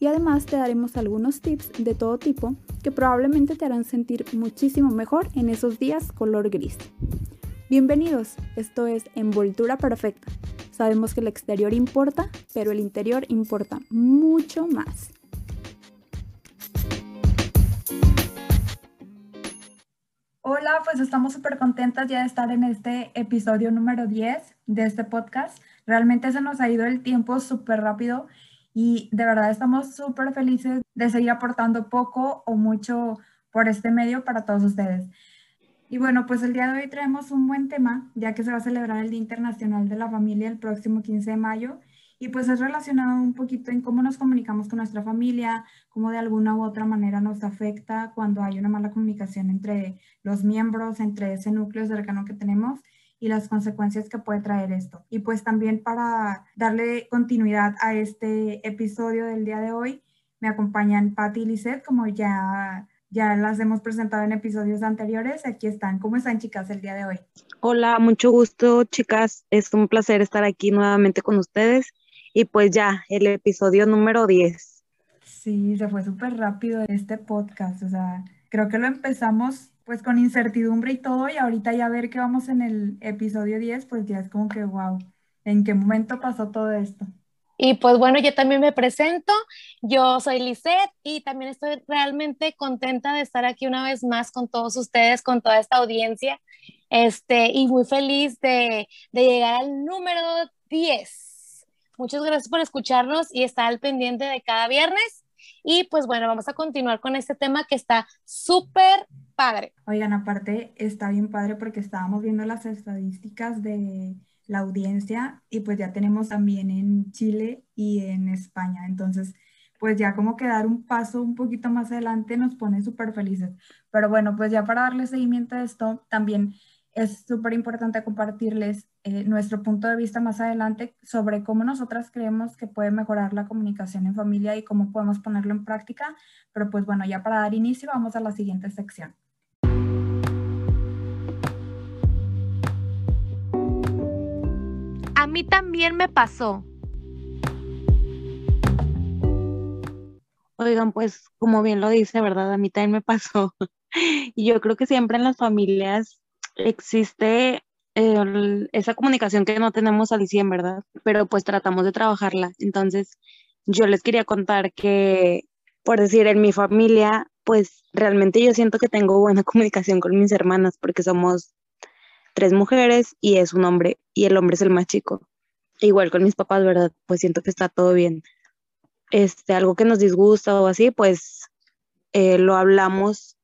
y además te daremos algunos tips de todo tipo que probablemente te harán sentir muchísimo mejor en esos días color gris. Bienvenidos, esto es Envoltura Perfecta. Sabemos que el exterior importa, pero el interior importa mucho más. Hola, pues estamos súper contentas ya de estar en este episodio número 10 de este podcast. Realmente se nos ha ido el tiempo súper rápido y de verdad estamos súper felices de seguir aportando poco o mucho por este medio para todos ustedes. Y bueno, pues el día de hoy traemos un buen tema, ya que se va a celebrar el Día Internacional de la Familia el próximo 15 de mayo, y pues es relacionado un poquito en cómo nos comunicamos con nuestra familia, cómo de alguna u otra manera nos afecta cuando hay una mala comunicación entre los miembros, entre ese núcleo cercano que tenemos y las consecuencias que puede traer esto. Y pues también para darle continuidad a este episodio del día de hoy, me acompañan Patti y Lisette, como ya, ya las hemos presentado en episodios anteriores. Aquí están. ¿Cómo están, chicas, el día de hoy? Hola, mucho gusto, chicas. Es un placer estar aquí nuevamente con ustedes. Y pues ya, el episodio número 10. Sí, se fue súper rápido este podcast. O sea, creo que lo empezamos pues con incertidumbre y todo, y ahorita ya ver que vamos en el episodio 10, pues ya es como que, wow, ¿en qué momento pasó todo esto? Y pues bueno, yo también me presento, yo soy Lisette y también estoy realmente contenta de estar aquí una vez más con todos ustedes, con toda esta audiencia, este, y muy feliz de, de llegar al número 10. Muchas gracias por escucharnos y estar al pendiente de cada viernes. Y pues bueno, vamos a continuar con este tema que está súper padre. Oigan, aparte está bien padre porque estábamos viendo las estadísticas de la audiencia y pues ya tenemos también en Chile y en España. Entonces, pues ya como que dar un paso un poquito más adelante nos pone súper felices. Pero bueno, pues ya para darle seguimiento a esto, también es súper importante compartirles eh, nuestro punto de vista más adelante sobre cómo nosotras creemos que puede mejorar la comunicación en familia y cómo podemos ponerlo en práctica. Pero pues bueno, ya para dar inicio vamos a la siguiente sección. A mí también me pasó. Oigan, pues como bien lo dice, ¿verdad? A mí también me pasó. Y yo creo que siempre en las familias existe esa comunicación que no tenemos al 100, ¿verdad? Pero pues tratamos de trabajarla. Entonces, yo les quería contar que, por decir, en mi familia, pues realmente yo siento que tengo buena comunicación con mis hermanas porque somos tres mujeres y es un hombre, y el hombre es el más chico. Igual con mis papás, ¿verdad? Pues siento que está todo bien. Este, algo que nos disgusta o así, pues eh, lo hablamos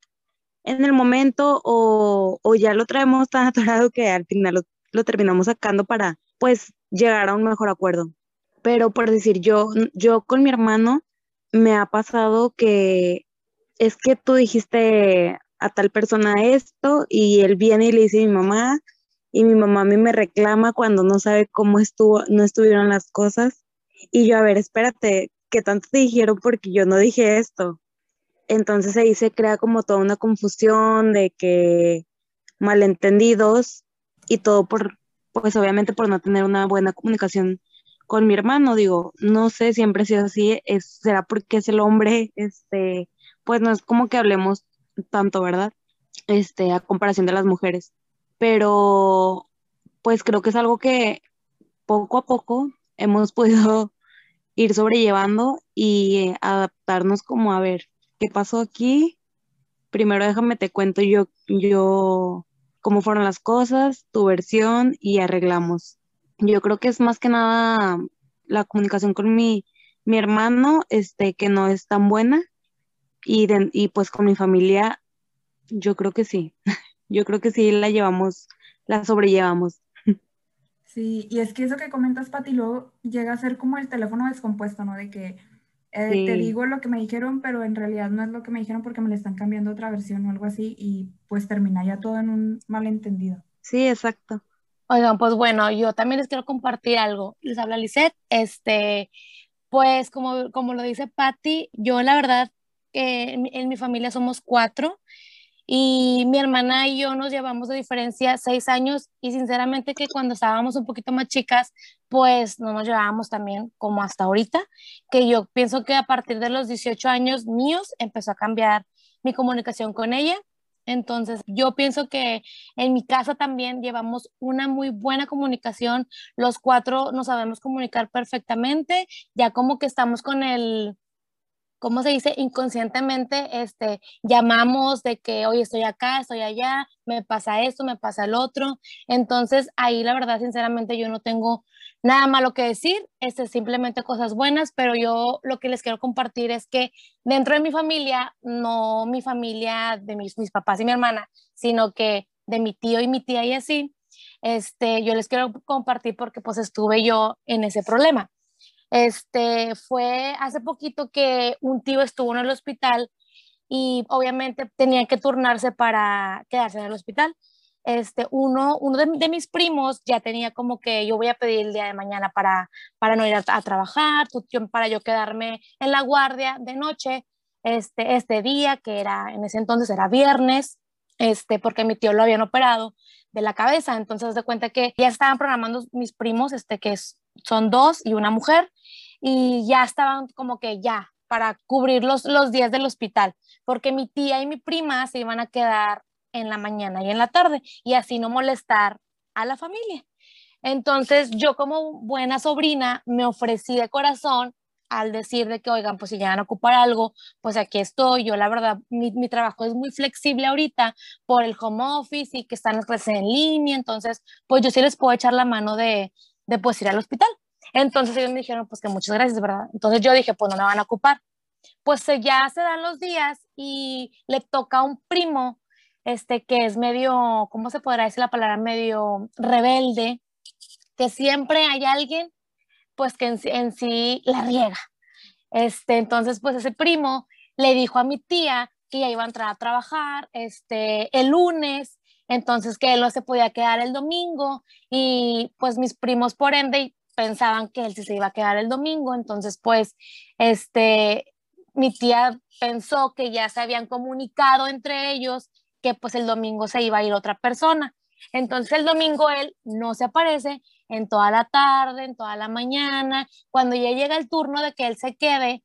en el momento o, ya lo traemos tan atorado que al final lo, lo, terminamos sacando para, pues, llegar a un mejor acuerdo. Pero por decir, yo, yo con mi hermano me ha pasado que es que tú dijiste a tal persona esto y él viene y le dice a mi mamá y mi mamá a mí me reclama cuando no sabe cómo estuvo, no estuvieron las cosas y yo, a ver, espérate, ¿qué tanto te dijeron porque yo no dije esto? Entonces ahí se crea como toda una confusión de que malentendidos y todo por, pues obviamente por no tener una buena comunicación con mi hermano, digo, no sé, siempre ha sido así, es, será porque es el hombre, este, pues no es como que hablemos tanto, ¿verdad? Este, a comparación de las mujeres. Pero pues creo que es algo que poco a poco hemos podido ir sobrellevando y adaptarnos como a ver qué pasó aquí. Primero déjame te cuento yo, yo cómo fueron las cosas, tu versión y arreglamos. Yo creo que es más que nada la comunicación con mi, mi hermano, este, que no es tan buena y, y pues con mi familia, yo creo que sí. Yo creo que sí la llevamos, la sobrellevamos. Sí, y es que eso que comentas, Pati, luego llega a ser como el teléfono descompuesto, ¿no? De que eh, te digo lo que me dijeron, pero en realidad no es lo que me dijeron porque me le están cambiando otra versión o algo así y pues termina ya todo en un malentendido. Sí, exacto. Oigan, pues bueno, yo también les quiero compartir algo. Les habla Lisette. Este, pues como, como lo dice Patti, yo la verdad, que en mi familia somos cuatro y mi hermana y yo nos llevamos de diferencia seis años y sinceramente que cuando estábamos un poquito más chicas, pues no nos llevábamos también como hasta ahorita, que yo pienso que a partir de los 18 años míos empezó a cambiar mi comunicación con ella. Entonces, yo pienso que en mi casa también llevamos una muy buena comunicación. Los cuatro nos sabemos comunicar perfectamente, ya como que estamos con el, ¿cómo se dice? Inconscientemente, este, llamamos de que, oye, estoy acá, estoy allá, me pasa esto, me pasa el otro. Entonces, ahí la verdad, sinceramente, yo no tengo nada malo que decir, este, simplemente cosas buenas, pero yo lo que les quiero compartir es que dentro de mi familia, no mi familia de mis, mis papás y mi hermana, sino que de mi tío y mi tía y así, este, yo les quiero compartir porque pues estuve yo en ese problema. Este, fue hace poquito que un tío estuvo en el hospital y obviamente tenía que turnarse para quedarse en el hospital. Este, uno, uno de, mis primos ya tenía como que yo voy a pedir el día de mañana para, para no ir a, trabajar, para yo quedarme en la guardia de noche este, este día, que era en ese entonces era viernes, este, porque mi tío lo habían operado de la cabeza, entonces de cuenta que ya estaban programando mis primos, este, que son dos y una mujer, y ya estaban como que ya para cubrir los, los días del hospital, porque mi tía y mi prima se iban a quedar en la mañana y en la tarde, y así no molestar a la familia. Entonces yo como buena sobrina me ofrecí de corazón al decir de que, oigan, pues si llegan a ocupar algo, pues aquí estoy. Yo la verdad, mi, mi trabajo es muy flexible ahorita por el home office y que están en línea, entonces, pues yo sí les puedo echar la mano de, de pues ir al hospital. Entonces ellos me dijeron, pues que muchas gracias, ¿verdad? Entonces yo dije, pues no me van a ocupar. Pues ya se dan los días y le toca a un primo, este, que es medio, ¿cómo se podrá decir la palabra? Medio rebelde, que siempre hay alguien pues que en, sí la riega. Este, entonces, pues ese primo le dijo a mi tía que ya iba a entrar a trabajar este, el lunes, entonces que él no se podía quedar el domingo y pues mis primos por ende pensaban que él se iba a quedar el domingo, entonces pues este, mi tía pensó que ya se habían comunicado entre ellos que pues el domingo se iba a ir otra persona. Entonces el domingo él no se aparece en toda la tarde, en toda la mañana. Cuando ya llega el turno de que él se quede,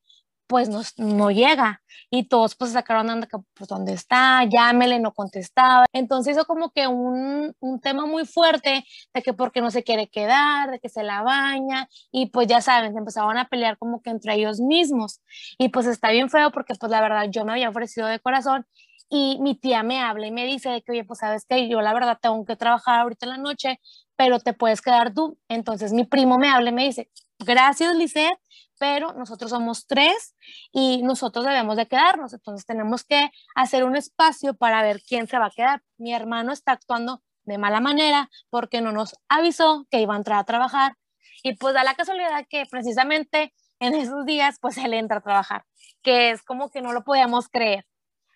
pues no, no llega. Y todos pues sacaron anda, pues dónde está, llámele, no contestaba. Entonces hizo como que un, un tema muy fuerte de que porque no se quiere quedar, de que se la baña. Y pues ya saben, se empezaban a pelear como que entre ellos mismos. Y pues está bien feo porque pues la verdad yo me había ofrecido de corazón y mi tía me habla y me dice de que, oye, pues sabes que yo la verdad tengo que trabajar ahorita en la noche, pero te puedes quedar tú. Entonces mi primo me habla y me dice, gracias, Lisette, pero nosotros somos tres y nosotros debemos de quedarnos. Entonces tenemos que hacer un espacio para ver quién se va a quedar. Mi hermano está actuando de mala manera porque no nos avisó que iba a entrar a trabajar. Y pues da la casualidad que precisamente en esos días, pues él entra a trabajar, que es como que no lo podíamos creer.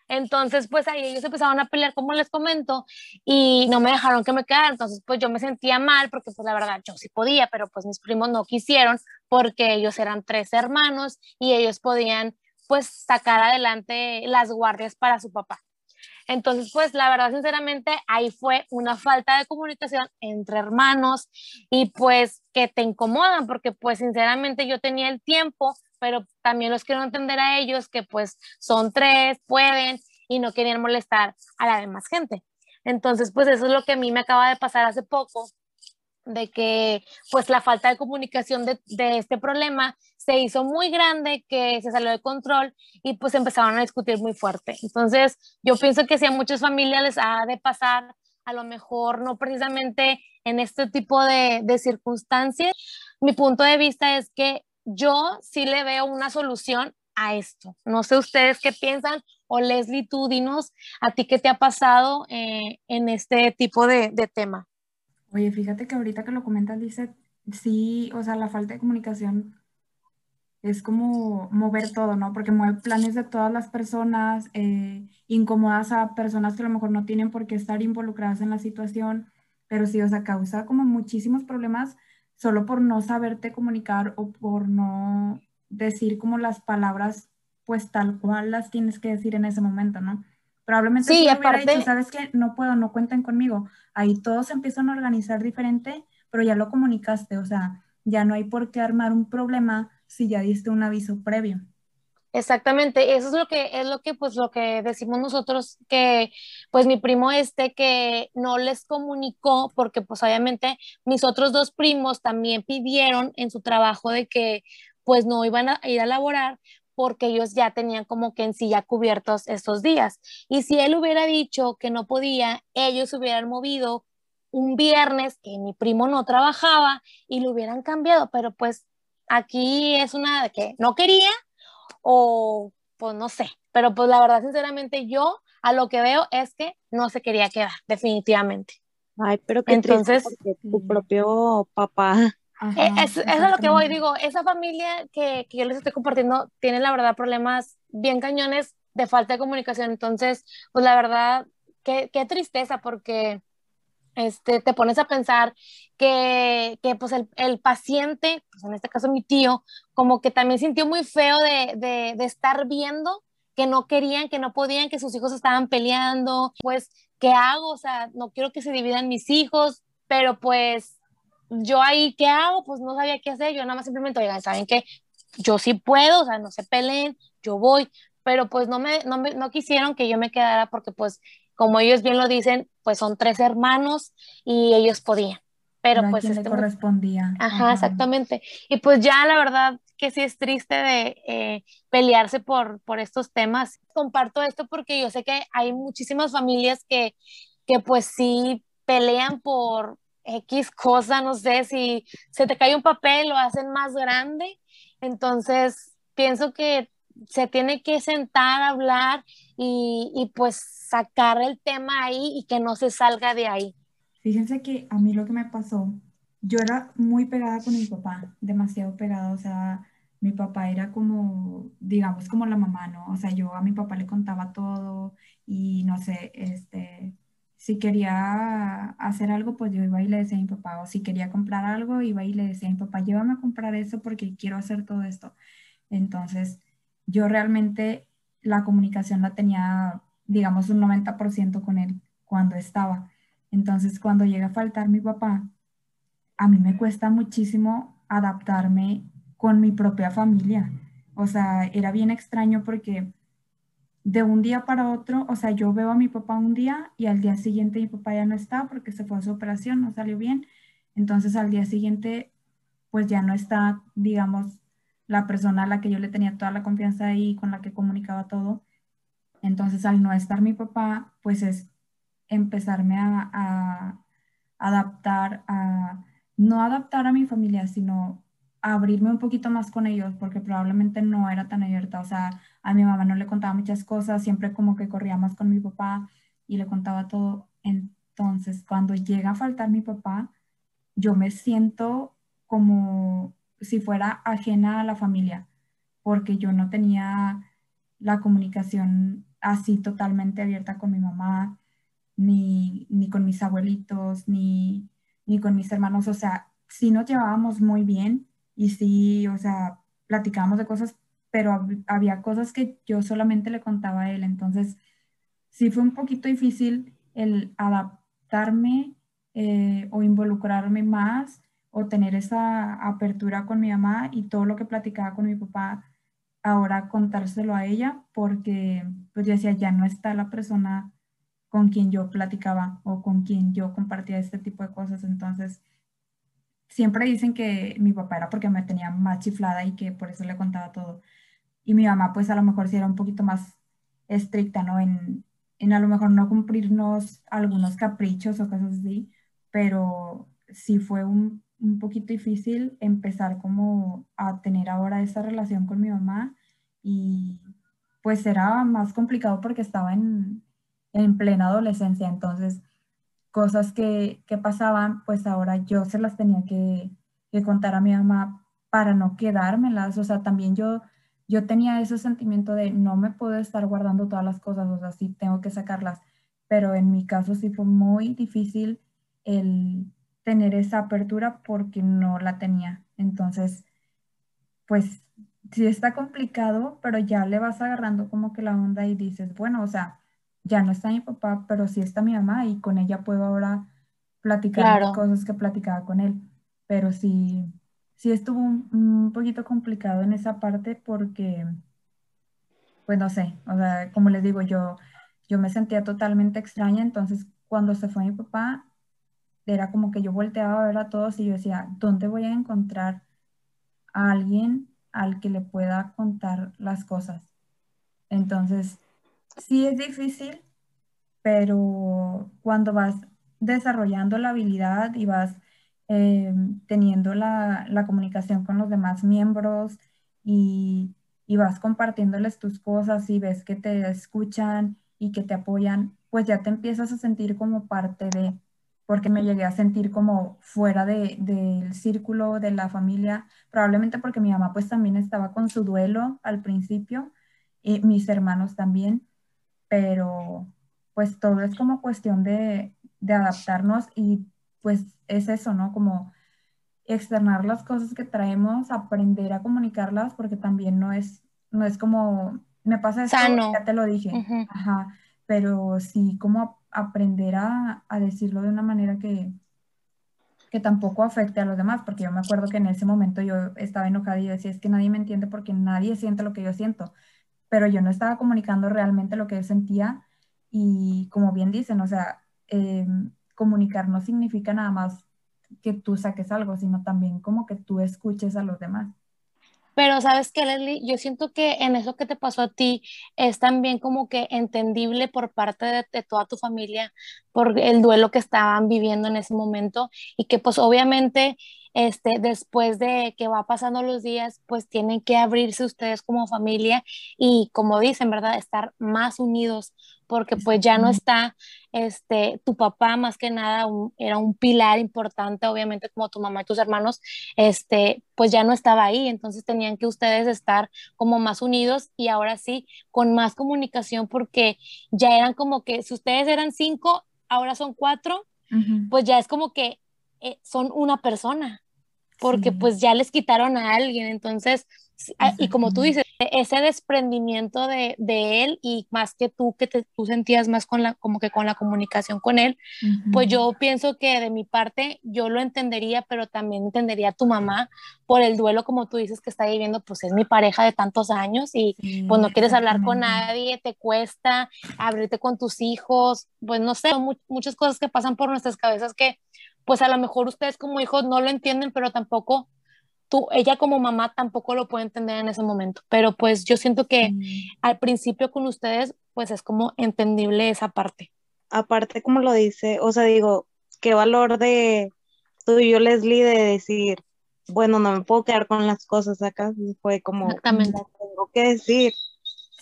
Entonces, pues ahí ellos empezaron a pelear, como les comento, y no me dejaron que me quedara. Entonces, pues yo me sentía mal porque, pues la verdad, yo sí podía, pero pues mis primos no quisieron porque ellos eran tres hermanos y ellos podían, pues, sacar adelante las guardias para su papá. Entonces, pues la verdad, sinceramente, ahí fue una falta de comunicación entre hermanos y pues que te incomodan, porque pues sinceramente yo tenía el tiempo pero también los quiero entender a ellos que pues son tres, pueden y no querían molestar a la demás gente. Entonces, pues eso es lo que a mí me acaba de pasar hace poco, de que pues la falta de comunicación de, este problema se hizo muy grande, que se salió de control y pues empezaron a discutir muy fuerte. Entonces yo pienso que si a muchas familias les ha de pasar, a lo mejor no precisamente en este tipo de circunstancias, mi punto de vista es que yo sí le veo una solución a esto. No sé ustedes qué piensan o Leslie, tú dinos a ti qué te ha pasado eh, en este tipo de, tema. Oye, fíjate que ahorita que lo comentas, dice, sí, o sea, la falta de comunicación es como mover todo, ¿no? Porque mueve planes de todas las personas, eh, incomodas a personas que a lo mejor no tienen por qué estar involucradas en la situación, pero sí, o sea, causa como muchísimos problemas solo por no saberte comunicar o por no decir como las palabras pues tal cual las tienes que decir en ese momento, ¿no? Probablemente sí, si aparte, dicho, sabes que no puedo, no cuenten conmigo. Ahí todos empiezan a organizar diferente, pero ya lo comunicaste, o sea, ya no hay por qué armar un problema si ya diste un aviso previo. Exactamente, eso es lo que es lo que pues lo que decimos nosotros que pues mi primo este que no les comunicó porque pues obviamente mis otros dos primos también pidieron en su trabajo de que pues no iban a ir a laborar porque ellos ya tenían como que en sí ya cubiertos estos días. Y si él hubiera dicho que no podía, ellos hubieran movido un viernes que mi primo no trabajaba y lo hubieran cambiado, pero pues aquí es una que no quería o pues no sé, pero pues la verdad sinceramente yo a lo que veo es que no se quería quedar, definitivamente. Ay, pero que entonces tu propio papá. Eh, es, es a lo que voy, digo, esa familia que, que yo les estoy compartiendo tiene la verdad problemas bien cañones de falta de comunicación, entonces, pues la verdad, qué, qué tristeza, porque este, te pones a pensar que, que pues el, el, paciente, pues en este caso mi tío, como que también sintió muy feo de, de, estar viendo que no querían, que no podían, que sus hijos estaban peleando, pues, ¿qué hago? O sea, no quiero que se dividan mis hijos, pero pues yo ahí, ¿qué hago? Pues no sabía qué hacer, yo nada más simplemente, oigan, ¿saben qué? Yo sí puedo, o sea, no se peleen, yo voy, pero pues no me, no me, no quisieron que yo me quedara porque pues como ellos bien lo dicen, pues son tres hermanos y ellos podían. Pero pues este, correspondía. Ajá, exactamente. Y pues ya la verdad que sí es triste de eh, pelearse por, por estos temas. Comparto esto porque yo sé que hay muchísimas familias que, que pues sí pelean por X cosa, no sé, si se te cae un papel lo hacen más grande. Entonces, pienso que se tiene que sentar a hablar y, y, pues sacar el tema ahí y que no se salga de ahí. Fíjense que a mí lo que me pasó, yo era muy pegada con mi papá, demasiado pegada, o sea, mi papá era como, digamos, como la mamá, ¿no? O sea, yo a mi papá le contaba todo y no sé, este, si quería hacer algo, pues yo iba y le decía a mi papá, o si quería comprar algo, iba y le decía a mi papá, llévame a comprar eso porque quiero hacer todo esto. Entonces, yo realmente la comunicación la tenía, digamos, un 90% con él cuando estaba. Entonces, cuando llega a faltar mi papá, a mí me cuesta muchísimo adaptarme con mi propia familia. O sea, era bien extraño porque de un día para otro, o sea, yo veo a mi papá un día y al día siguiente mi papá ya no está porque se fue a su operación, no salió bien. Entonces al día siguiente, pues ya no está, digamos, la persona a la que yo le tenía toda la confianza y con la que comunicaba todo. Entonces, al no estar mi papá, pues es empezarme a, adaptar, a no adaptar a mi familia, sino a abrirme un poquito más con ellos, porque probablemente no era tan abierta. O sea, a mi mamá no le contaba muchas cosas, siempre como que corría más con mi papá y le contaba todo. Entonces, cuando llega a faltar mi papá, yo me siento como si fuera ajena a la familia, porque yo no tenía la comunicación así totalmente abierta con mi mamá, ni, ni con mis abuelitos, ni, ni con mis hermanos. O sea, sí nos llevábamos muy bien y sí, o sea, platicábamos de cosas, pero había cosas que yo solamente le contaba a él. Entonces, sí fue un poquito difícil el adaptarme eh, o involucrarme más o tener esa apertura con mi mamá y todo lo que platicaba con mi papá, ahora contárselo a ella, porque pues yo decía, ya no está la persona con quien yo platicaba o con quien yo compartía este tipo de cosas. Entonces, siempre dicen que mi papá era porque me tenía más chiflada y que por eso le contaba todo. Y mi mamá, pues a lo mejor sí era un poquito más estricta, ¿no? En, en a lo mejor no cumplirnos algunos caprichos o cosas así, pero sí fue un un poquito difícil empezar como a tener ahora esa relación con mi mamá y pues era más complicado porque estaba en, en plena adolescencia, entonces cosas que, que, pasaban, pues ahora yo se las tenía que, que, contar a mi mamá para no quedármelas, o sea, también yo, yo tenía ese sentimiento de no me puedo estar guardando todas las cosas, o sea, sí tengo que sacarlas, pero en mi caso sí fue muy difícil el tener esa apertura porque no la tenía. Entonces, pues sí está complicado, pero ya le vas agarrando como que la onda y dices, bueno, o sea, ya no está mi papá, pero sí está mi mamá y con ella puedo ahora platicar las cosas que platicaba con él. Pero sí, sí estuvo un, poquito complicado en esa parte porque, pues no sé, o sea, como les digo, yo, yo me sentía totalmente extraña, entonces cuando se fue mi papá, era como que yo volteaba a ver a todos y yo decía, ¿dónde voy a encontrar a alguien al que le pueda contar las cosas? Entonces, sí es difícil, pero cuando vas desarrollando la habilidad y vas eh, teniendo la, comunicación con los demás miembros y, y, vas compartiéndoles tus cosas y ves que te escuchan y que te apoyan, pues ya te empiezas a sentir como parte de, porque me llegué a sentir como fuera de, del círculo de la familia, probablemente porque mi mamá pues también estaba con su duelo al principio y mis hermanos también, pero pues todo es como cuestión de, de adaptarnos y pues es eso, ¿no? Como externar las cosas que traemos, aprender a comunicarlas, porque también no es, no es como, me pasa esto, ya te lo dije, ajá, pero sí como aprender a, a, decirlo de una manera que, que tampoco afecte a los demás, porque yo me acuerdo que en ese momento yo estaba enojada y decía, es que nadie me entiende porque nadie siente lo que yo siento, pero yo no estaba comunicando realmente lo que yo sentía y como bien dicen, o sea, eh, comunicar no significa nada más que tú saques algo, sino también como que tú escuches a los demás. Pero sabes que, Leslie, yo siento que en eso que te pasó a ti es también como que entendible por parte de, toda tu familia por el duelo que estaban viviendo en ese momento y que pues obviamente este, después de que va pasando los días, pues tienen que abrirse ustedes como familia y como dicen, ¿verdad? Estar más unidos porque pues ya no está, este, tu papá más que nada era un pilar importante, obviamente como tu mamá y tus hermanos, este, pues ya no estaba ahí, entonces tenían que ustedes estar como más unidos y ahora sí, con más comunicación porque ya eran como que si ustedes eran cinco, ahora son cuatro, pues ya es como que eh, son una persona, porque pues ya les quitaron a alguien, entonces, y como tú dices, ese desprendimiento de, de, él y más que tú, que te, tú sentías más con la, como que con la comunicación con él, pues yo pienso que de mi parte yo lo entendería, pero también entendería a tu mamá por el duelo, como tú dices, que está viviendo, pues es mi pareja de tantos años y pues no quieres hablar con nadie, te cuesta abrirte con tus hijos, pues no sé, muchas cosas que pasan por nuestras cabezas que pues a lo mejor ustedes como hijos no lo entienden, pero tampoco tú, ella como mamá tampoco lo puede entender en ese momento. Pero pues yo siento que al principio con ustedes, pues es como entendible esa parte. Aparte, como lo dice, o sea, digo, qué valor de tú y yo, Leslie, de decir, bueno, no me puedo quedar con las cosas acá, fue como, Exactamente. tengo que decir,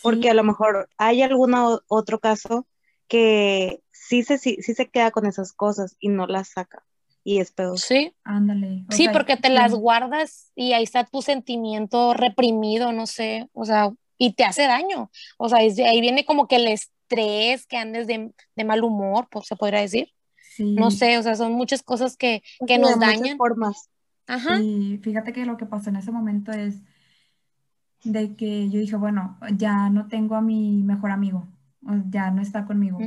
porque a lo mejor hay algún otro caso que sí se, sí se queda con esas cosas y no las saca y es peor. Sí. Ándale. Sí, porque te las guardas y ahí está tu sentimiento reprimido, no sé, o sea, y te hace daño. O sea, ahí viene como que el estrés, que andes de, de mal humor, pues se podría decir. Sí. No sé, o sea, son muchas cosas que, que nos dañan. Formas. Ajá. Y fíjate que lo que pasó en ese momento es de que yo dije, bueno, ya no tengo a mi mejor amigo, ya no está conmigo,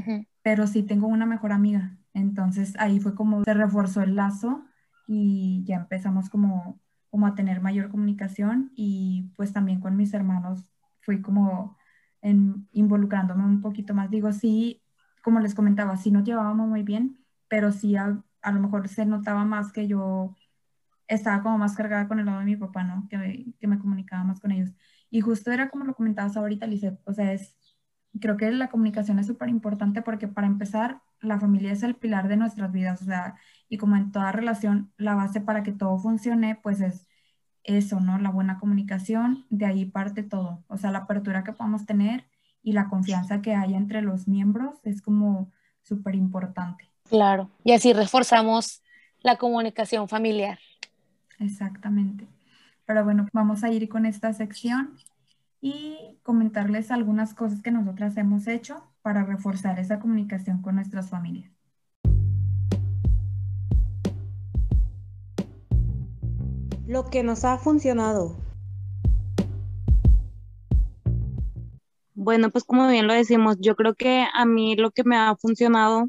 pero sí tengo una mejor amiga. Entonces ahí fue como se reforzó el lazo y ya empezamos como, como a tener mayor comunicación y pues también con mis hermanos fui como en, involucrándome un poquito más. Digo, sí, como les comentaba, sí nos llevábamos muy bien, pero sí a, a lo mejor se notaba más que yo estaba como más cargada con el lado de mi papá, ¿no? Que que me comunicaba más con ellos. Y justo era como lo comentabas ahorita, Lizeth, o sea, es, creo que la comunicación es súper importante porque para empezar, la familia es el pilar de nuestras vidas, o sea, y como en toda relación, la base para que todo funcione, pues es eso, ¿no? La buena comunicación, de ahí parte todo, o sea, la apertura que podamos tener y la confianza que haya entre los miembros es como súper importante. Claro, y así reforzamos la comunicación familiar. Exactamente. Pero bueno, vamos a ir con esta sección y comentarles algunas cosas que nosotras hemos hecho para reforzar esa comunicación con nuestras familias. Lo que nos ha funcionado. Bueno, pues como bien lo decimos, yo creo que a mí lo que me ha funcionado,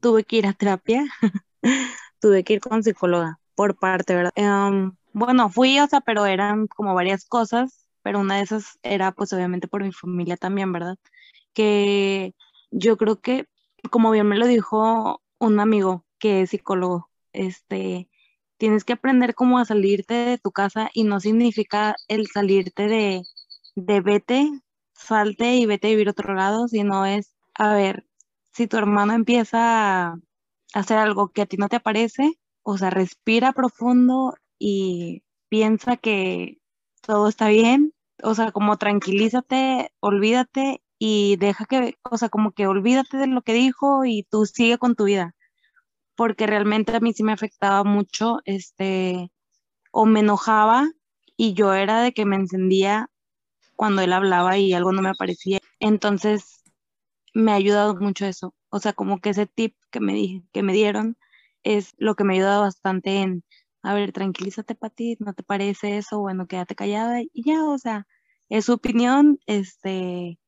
tuve que ir a terapia, tuve que ir con psicóloga por parte, ¿verdad? Em, bueno, fui, o sea, pero eran como varias cosas, pero una de esas era pues obviamente por mi familia también, ¿verdad? Que yo creo que, como bien me lo dijo un amigo que es psicólogo, este, tienes que aprender cómo a salirte de tu casa y no significa el salirte de, de vete salte y vete a vivir otro lado, sino es, a ver, si tu hermano empieza a hacer algo que a ti no te parece, o sea, respira profundo y piensa que todo está bien, o sea, como tranquilízate, olvídate y deja que, o sea, como que olvídate de lo que dijo y tú sigue con tu vida, porque realmente a mí sí me afectaba mucho, este, o me enojaba y yo era de que me encendía cuando él hablaba y algo no me aparecía. Entonces, me ha ayudado mucho eso. O sea, como que ese tip que me, que me dieron es lo que me ha ayudado bastante en, a ver, tranquilízate, Pati, ¿no te parece eso? Bueno, quédate callada y ya, o sea, es su opinión, este,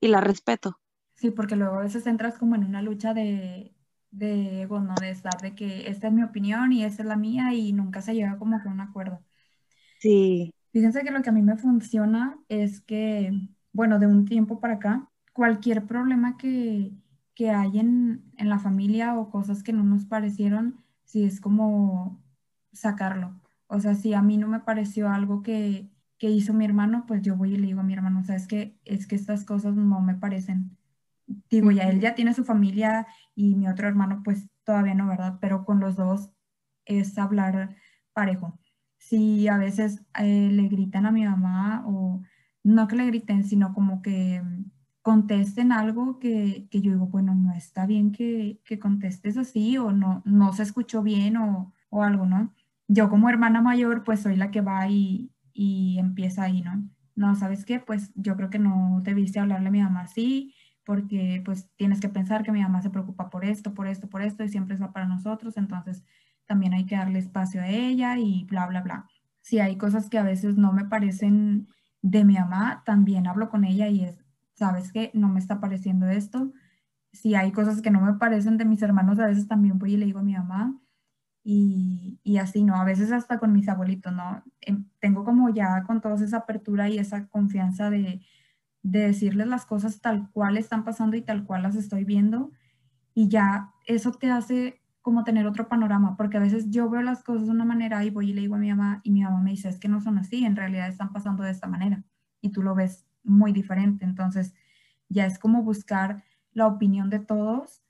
y la respeto. Sí, porque luego a veces entras como en una lucha de, de ego, ¿no? De estar de que esta es mi opinión y esta es la mía y nunca se llega como con un acuerdo. Sí. Fíjense que lo que a mí me funciona es que, bueno, de un tiempo para acá, cualquier problema que, que hay en, en la familia o cosas que no nos parecieron, si es como sacarlo. O sea, si a mí no me pareció algo que, que hizo mi hermano, pues yo voy y le digo a mi hermano, o sea, es que, es que estas cosas no me parecen. Digo, ya él ya tiene su familia y mi otro hermano, pues todavía no, ¿verdad? Pero con los dos es hablar parejo si a veces eh, le gritan a mi mamá o no que le griten, sino como que contesten algo que, que yo digo, bueno, no está bien que, que, contestes así o no, no se escuchó bien o, o, algo, ¿no? Yo como hermana mayor, pues soy la que va y, y empieza ahí, ¿no? No, ¿sabes qué? Pues yo creo que no debiste hablarle a mi mamá así, porque pues tienes que pensar que mi mamá se preocupa por esto, por esto, por esto, y siempre está para nosotros, entonces también hay que darle espacio a ella y bla, bla, bla. Si hay cosas que a veces no me parecen de mi mamá, también hablo con ella y es, ¿sabes qué? No me está pareciendo esto. Si hay cosas que no me parecen de mis hermanos, a veces también voy y le digo a mi mamá. Y, así, ¿no? A veces hasta con mis abuelitos, ¿no? Em, tengo como ya con toda esa apertura y esa confianza de, de decirles las cosas tal cual están pasando y tal cual las estoy viendo. Y ya eso te hace como tener otro panorama, porque a veces yo veo las cosas de una manera y voy y le digo a mi mamá y mi mamá me dice, es que no son así, en realidad están pasando de esta manera y tú lo ves muy diferente. Entonces, ya es como buscar la opinión de todos,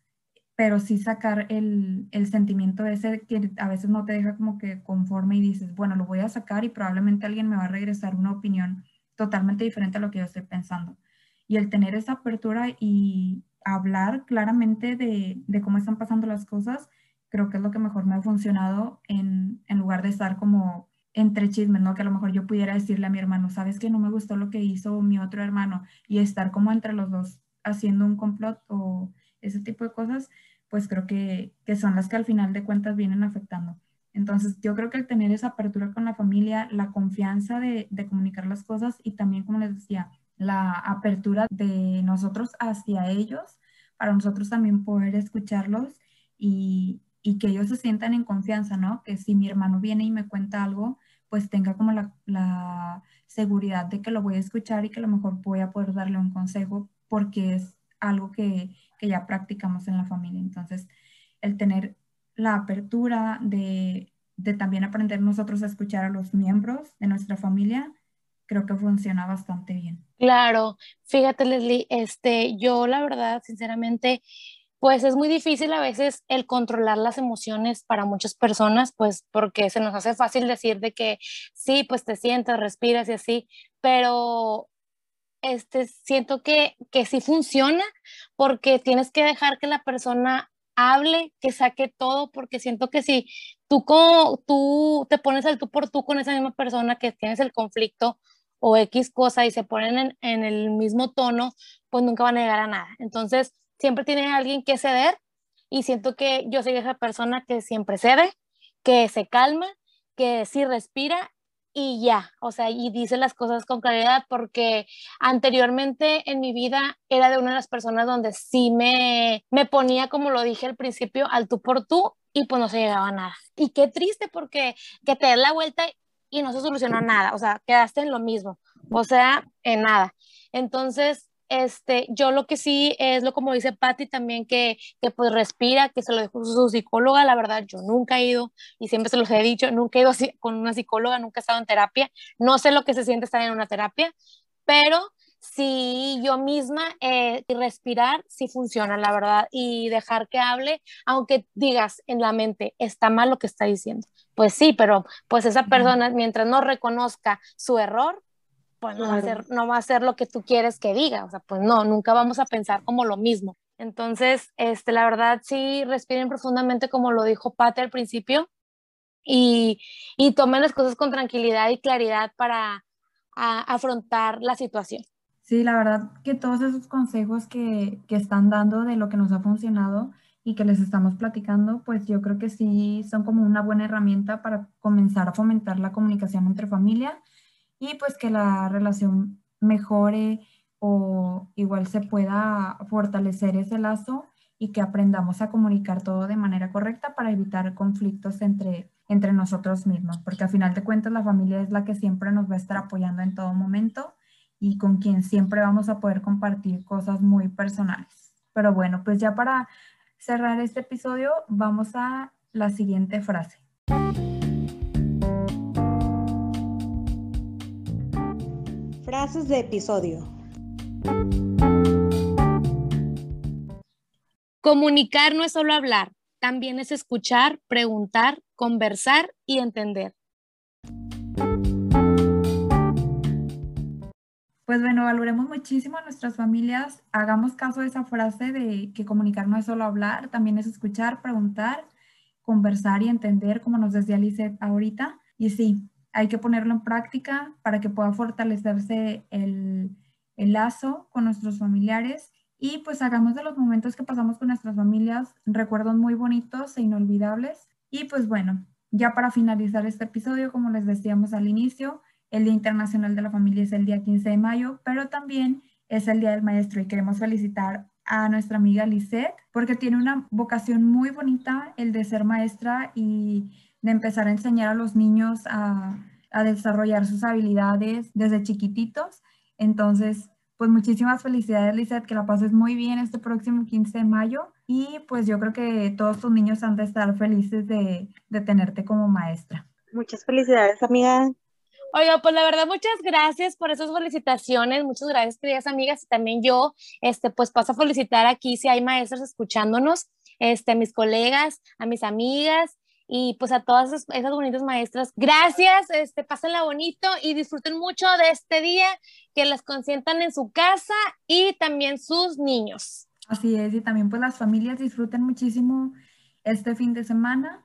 pero sí sacar el, el sentimiento ese que a veces no te deja como que conforme y dices, bueno, lo voy a sacar y probablemente alguien me va a regresar una opinión totalmente diferente a lo que yo estoy pensando. Y el tener esa apertura y hablar claramente de, de cómo están pasando las cosas, creo que es lo que mejor me ha funcionado en, en lugar de estar como entre chismes, ¿no? Que a lo mejor yo pudiera decirle a mi hermano, sabes que no me gustó lo que hizo mi otro hermano y estar como entre los dos haciendo un complot o ese tipo de cosas, pues creo que, que son las que al final de cuentas vienen afectando. Entonces, yo creo que el tener esa apertura con la familia, la confianza de, de comunicar las cosas y también, como les decía, la apertura de nosotros hacia ellos, para nosotros también poder escucharlos y, y que ellos se sientan en confianza, ¿no? Que si mi hermano viene y me cuenta algo, pues tenga como la, la, seguridad de que lo voy a escuchar y que a lo mejor voy a poder darle un consejo porque es algo que, que ya practicamos en la familia. Entonces, el tener la apertura de, de también aprender nosotros a escuchar a los miembros de nuestra familia, creo que funciona bastante bien. Claro, fíjate Leslie, este, yo la verdad, sinceramente, pues es muy difícil a veces el controlar las emociones para muchas personas, pues porque se nos hace fácil decir de que sí, pues te sientas, respiras y así, pero este, siento que, que sí funciona porque tienes que dejar que la persona hable, que saque todo, porque siento que si tú, tú tú te pones al tú por tú con esa misma persona que tienes el conflicto o X cosa y se ponen en, en el mismo tono, pues nunca van a llegar a nada. Entonces, siempre tiene alguien que ceder y siento que yo soy esa persona que siempre cede, que se calma, que sí respira y ya, o sea, y dice las cosas con claridad porque anteriormente en mi vida era de una de las personas donde sí me, me ponía, como lo dije al principio, al tú por tú y pues no se llegaba a nada. Y qué triste porque que te des la vuelta y no se soluciona nada, o sea, quedaste en lo mismo, o sea, en nada. Entonces, este, yo lo que sí es lo como dice Patti también, que, que pues respira, que se lo dijo su psicóloga, la verdad, yo nunca he ido, y siempre se los he dicho, nunca he ido así, con una psicóloga, nunca he estado en terapia, no sé lo que se siente estar en una terapia, pero sí yo misma eh, respirar sí funciona, la verdad, y dejar que hable, aunque digas en la mente, está mal lo que está diciendo. Pues sí, pero pues esa persona, mientras no reconozca su error, pues no, va a ser, no va a ser lo que tú quieres que diga, o sea, pues no, nunca vamos a pensar como lo mismo. Entonces, este, la verdad, sí, respiren profundamente como lo dijo Pate al principio y, y tomen las cosas con tranquilidad y claridad para afrontar la situación. Sí, la verdad que todos esos consejos que, que están dando de lo que nos ha funcionado y que les estamos platicando, pues yo creo que sí son como una buena herramienta para comenzar a fomentar la comunicación entre familia y pues que la relación mejore o igual se pueda fortalecer ese lazo y que aprendamos a comunicar todo de manera correcta para evitar conflictos entre, entre nosotros mismos, porque al final de cuentas la familia es la que siempre nos va a estar apoyando en todo momento y con quien siempre vamos a poder compartir cosas muy personales. Pero bueno, pues ya para cerrar este episodio vamos a la siguiente frase. Frases de episodio. Comunicar no es solo hablar, también es escuchar, preguntar, conversar y entender. Pues bueno, valoremos muchísimo a nuestras familias, hagamos caso de esa frase de que comunicar no es solo hablar, también es escuchar, preguntar, conversar y entender, como nos decía Lizeth ahorita. Y sí, hay que ponerlo en práctica para que pueda fortalecerse el, lazo con nuestros familiares y pues hagamos de los momentos que pasamos con nuestras familias recuerdos muy bonitos e inolvidables. Y pues bueno, ya para finalizar este episodio, como les decíamos al inicio, el Día Internacional de la Familia es el día 15 de mayo, pero también es el Día del Maestro y queremos felicitar a nuestra amiga Lisette porque tiene una vocación muy bonita, el de ser maestra y de empezar a enseñar a los niños a, desarrollar sus habilidades desde chiquititos. Entonces, pues muchísimas felicidades, Lizeth, que la pases muy bien este próximo 15 de mayo y pues yo creo que todos tus niños han de estar felices de, de tenerte como maestra. Muchas felicidades, amiga. Oiga, pues la verdad, muchas gracias por esas felicitaciones, muchas gracias, queridas amigas, y también yo, este, pues paso a felicitar aquí si hay maestros escuchándonos, este, a mis colegas, a mis amigas, y pues a todas esas, bonitas maestras, gracias, este, pásenla bonito y disfruten mucho de este día, que las consientan en su casa y también sus niños. Así es, y también pues las familias disfruten muchísimo este fin de semana,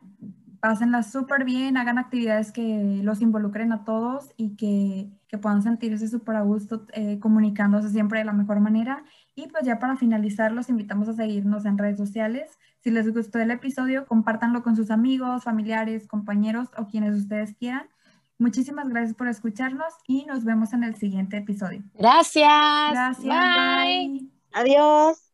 pásenla súper bien, hagan actividades que los involucren a todos y que, que puedan sentirse súper a gusto eh, comunicándose siempre de la mejor manera. Y pues ya para finalizar, los invitamos a seguirnos en redes sociales. Si les gustó el episodio, compártanlo con sus amigos, familiares, compañeros o quienes ustedes quieran. Muchísimas gracias por escucharnos y nos vemos en el siguiente episodio. Gracias. Gracias. bye. Adiós.